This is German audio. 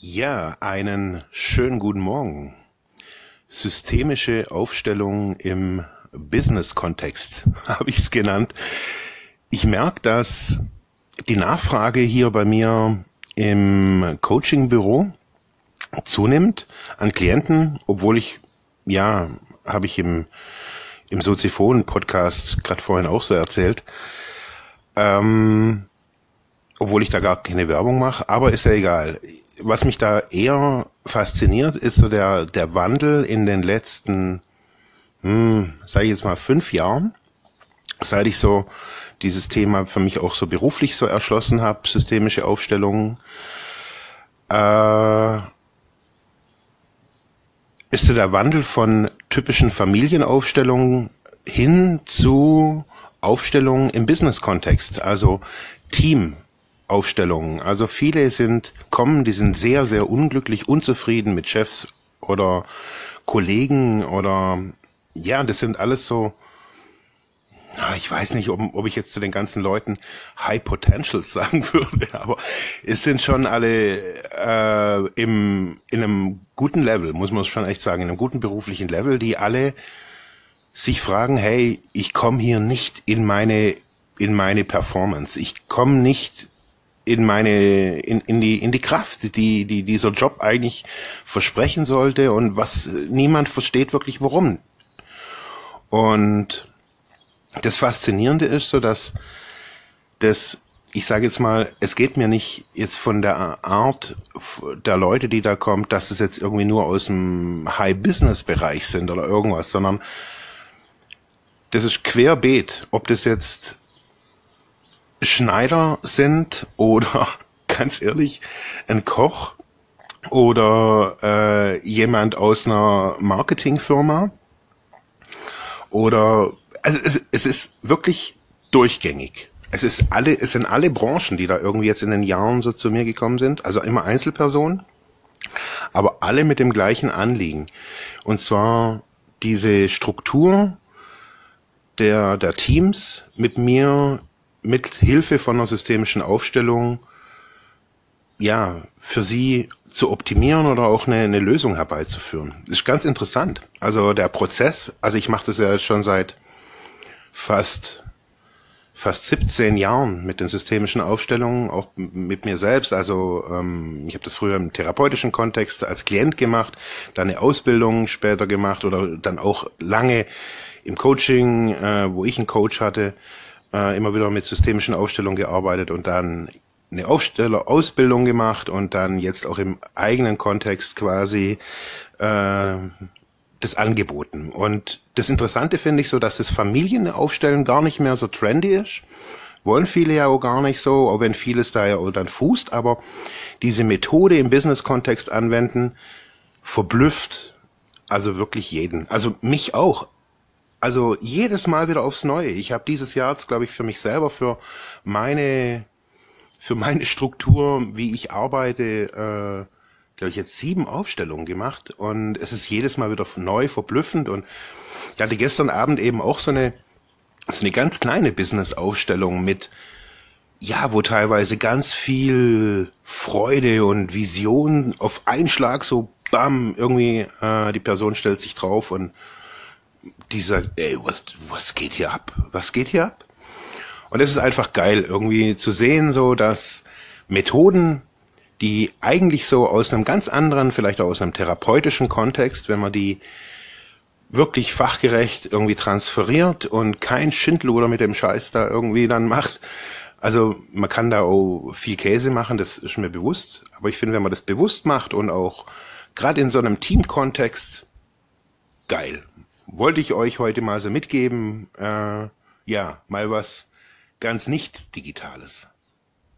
Ja, einen schönen guten Morgen. Systemische Aufstellung im Business-Kontext habe ich es genannt. Ich merke, dass die Nachfrage hier bei mir im Coaching-Büro zunimmt an Klienten, obwohl ich, ja, habe ich im, im Soziphon-Podcast gerade vorhin auch so erzählt, ähm, obwohl ich da gar keine Werbung mache, aber ist ja egal was mich da eher fasziniert, ist so der, der Wandel in den letzten, hm, sage ich jetzt mal, fünf Jahren, seit ich so dieses Thema für mich auch so beruflich so erschlossen habe, systemische Aufstellungen, äh, ist so der Wandel von typischen Familienaufstellungen hin zu Aufstellungen im Business-Kontext, also Team, Aufstellungen. Also viele sind, kommen, die sind sehr, sehr unglücklich, unzufrieden mit Chefs oder Kollegen oder, ja, das sind alles so, ich weiß nicht, ob, ob ich jetzt zu den ganzen Leuten High Potentials sagen würde, aber es sind schon alle äh, im, in einem guten Level, muss man schon echt sagen, in einem guten beruflichen Level, die alle sich fragen, hey, ich komme hier nicht in meine in meine Performance. Ich komme nicht in meine, in, in die, in die Kraft, die, die dieser Job eigentlich versprechen sollte und was niemand versteht wirklich warum. Und das Faszinierende ist so, dass das, ich sage jetzt mal, es geht mir nicht jetzt von der Art der Leute, die da kommt, dass es jetzt irgendwie nur aus dem High-Business-Bereich sind oder irgendwas, sondern das ist querbeet, ob das jetzt Schneider sind oder ganz ehrlich ein Koch oder äh, jemand aus einer Marketingfirma oder also es, es ist wirklich durchgängig. Es ist alle, es sind alle Branchen, die da irgendwie jetzt in den Jahren so zu mir gekommen sind, also immer Einzelpersonen, aber alle mit dem gleichen Anliegen. Und zwar diese Struktur der, der Teams mit mir mit Hilfe von einer systemischen Aufstellung ja für sie zu optimieren oder auch eine, eine Lösung herbeizuführen. Ist ganz interessant. Also der Prozess, also ich mache das ja schon seit fast fast 17 Jahren mit den systemischen Aufstellungen, auch mit mir selbst. Also ähm, ich habe das früher im therapeutischen Kontext als Klient gemacht, dann eine Ausbildung später gemacht oder dann auch lange im Coaching, äh, wo ich einen Coach hatte äh, immer wieder mit systemischen Aufstellungen gearbeitet und dann eine Aufstellerausbildung gemacht und dann jetzt auch im eigenen Kontext quasi äh, das angeboten. Und das Interessante finde ich so, dass das Familienaufstellen gar nicht mehr so trendy ist. Wollen viele ja auch gar nicht so, auch wenn vieles da ja auch dann fußt, aber diese Methode im Business-Kontext anwenden, verblüfft also wirklich jeden. Also mich auch also jedes Mal wieder aufs Neue. Ich habe dieses Jahr, glaube ich, für mich selber, für meine, für meine Struktur, wie ich arbeite, äh, glaube ich, jetzt sieben Aufstellungen gemacht und es ist jedes Mal wieder neu, verblüffend und ich hatte gestern Abend eben auch so eine, so eine ganz kleine Business-Aufstellung mit, ja, wo teilweise ganz viel Freude und Vision auf einen Schlag so, bam, irgendwie, äh, die Person stellt sich drauf und dieser, ey, was, was geht hier ab? Was geht hier ab? Und es ist einfach geil, irgendwie zu sehen, so dass Methoden, die eigentlich so aus einem ganz anderen, vielleicht auch aus einem therapeutischen Kontext, wenn man die wirklich fachgerecht irgendwie transferiert und kein Schindluder mit dem Scheiß da irgendwie dann macht. Also man kann da auch viel Käse machen, das ist mir bewusst. Aber ich finde, wenn man das bewusst macht und auch gerade in so einem Teamkontext, geil wollte ich euch heute mal so mitgeben. Äh, ja, mal was ganz nicht Digitales.